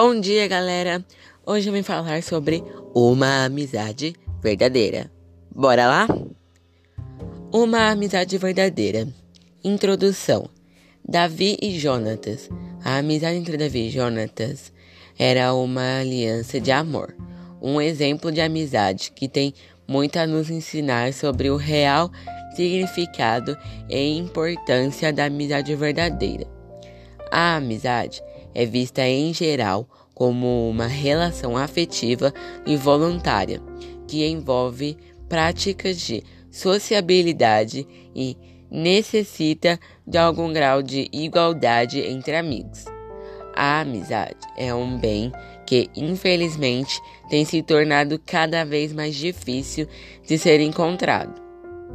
Bom dia, galera! Hoje eu vim falar sobre uma amizade verdadeira. Bora lá? Uma amizade verdadeira. Introdução: Davi e Jonatas. A amizade entre Davi e Jonatas era uma aliança de amor, um exemplo de amizade que tem muito a nos ensinar sobre o real significado e importância da amizade verdadeira. A amizade é vista em geral como uma relação afetiva e voluntária que envolve práticas de sociabilidade e necessita de algum grau de igualdade entre amigos. A amizade é um bem que, infelizmente, tem se tornado cada vez mais difícil de ser encontrado.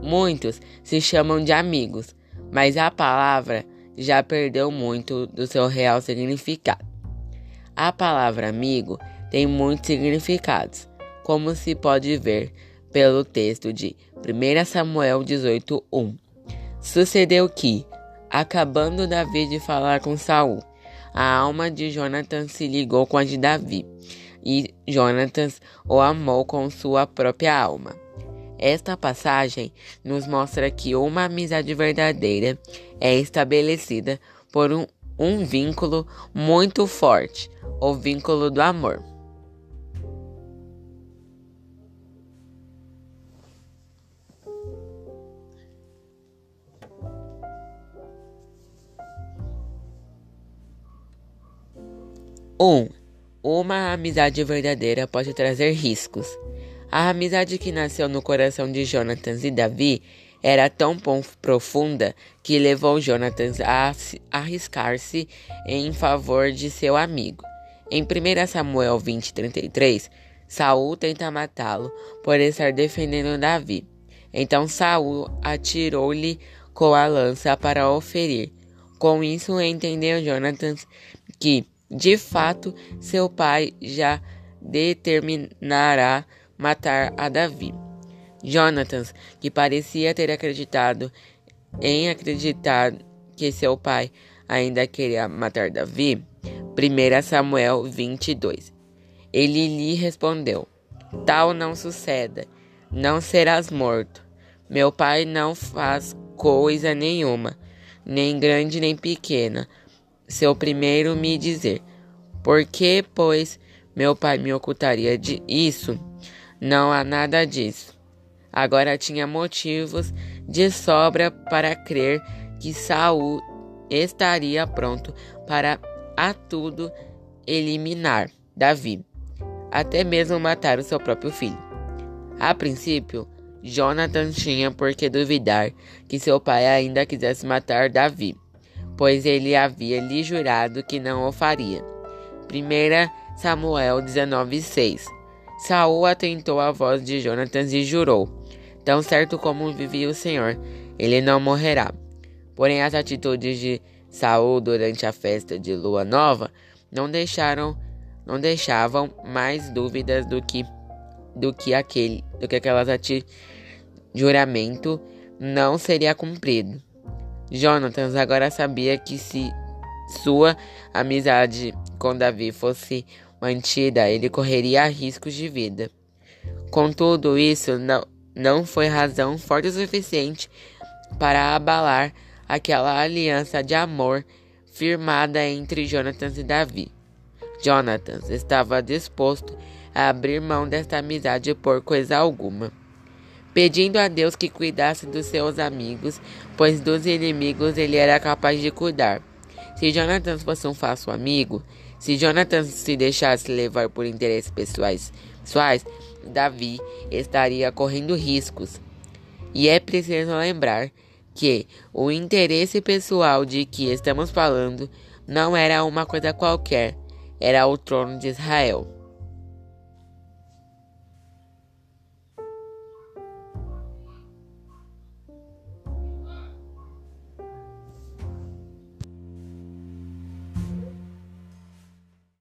Muitos se chamam de amigos, mas a palavra já perdeu muito do seu real significado. A palavra amigo tem muitos significados, como se pode ver pelo texto de 1 Samuel 18:1. Sucedeu que, acabando Davi de falar com Saul, a alma de Jonathan se ligou com a de Davi, e Jonathan o amou com sua própria alma. Esta passagem nos mostra que uma amizade verdadeira é estabelecida por um, um vínculo muito forte, o vínculo do amor. Um, uma amizade verdadeira pode trazer riscos. A amizade que nasceu no coração de Jonathan e Davi era tão profunda que levou Jonathan a arriscar-se em favor de seu amigo. Em 1 Samuel 20:33, Saul tenta matá-lo por estar defendendo Davi. Então Saul atirou-lhe com a lança para o ferir. Com isso entendeu Jonathan que, de fato, seu pai já determinará matar a Davi. Jonathan, que parecia ter acreditado em acreditar que seu pai ainda queria matar Davi, 1 Samuel 22. Ele lhe respondeu: Tal não suceda, não serás morto. Meu pai não faz coisa nenhuma, nem grande nem pequena. Seu primeiro me dizer: Por que, pois, meu pai me ocultaria de isso? Não há nada disso. Agora tinha motivos de sobra para crer que Saul estaria pronto para a tudo eliminar Davi, até mesmo matar o seu próprio filho. A princípio, Jonathan tinha por que duvidar que seu pai ainda quisesse matar Davi, pois ele havia lhe jurado que não o faria. 1 Samuel 19:6 Saul atentou à voz de Jonatas e jurou: Tão certo como vivia o Senhor, ele não morrerá. Porém, as atitudes de Saul durante a festa de lua nova não deixaram não deixavam mais dúvidas do que do que aquele do que aquelas ati juramento não seria cumprido. Jonatas agora sabia que se sua amizade com Davi fosse mantida, ele correria riscos de vida. Contudo, isso não, não foi razão forte o suficiente para abalar aquela aliança de amor firmada entre Jonathan e Davi. Jonathan estava disposto a abrir mão desta amizade por coisa alguma, pedindo a Deus que cuidasse dos seus amigos, pois dos inimigos ele era capaz de cuidar. Se Jonathan fosse um falso amigo, se Jonathan se deixasse levar por interesses pessoais, pessoais, Davi estaria correndo riscos. E é preciso lembrar que o interesse pessoal de que estamos falando não era uma coisa qualquer, era o trono de Israel.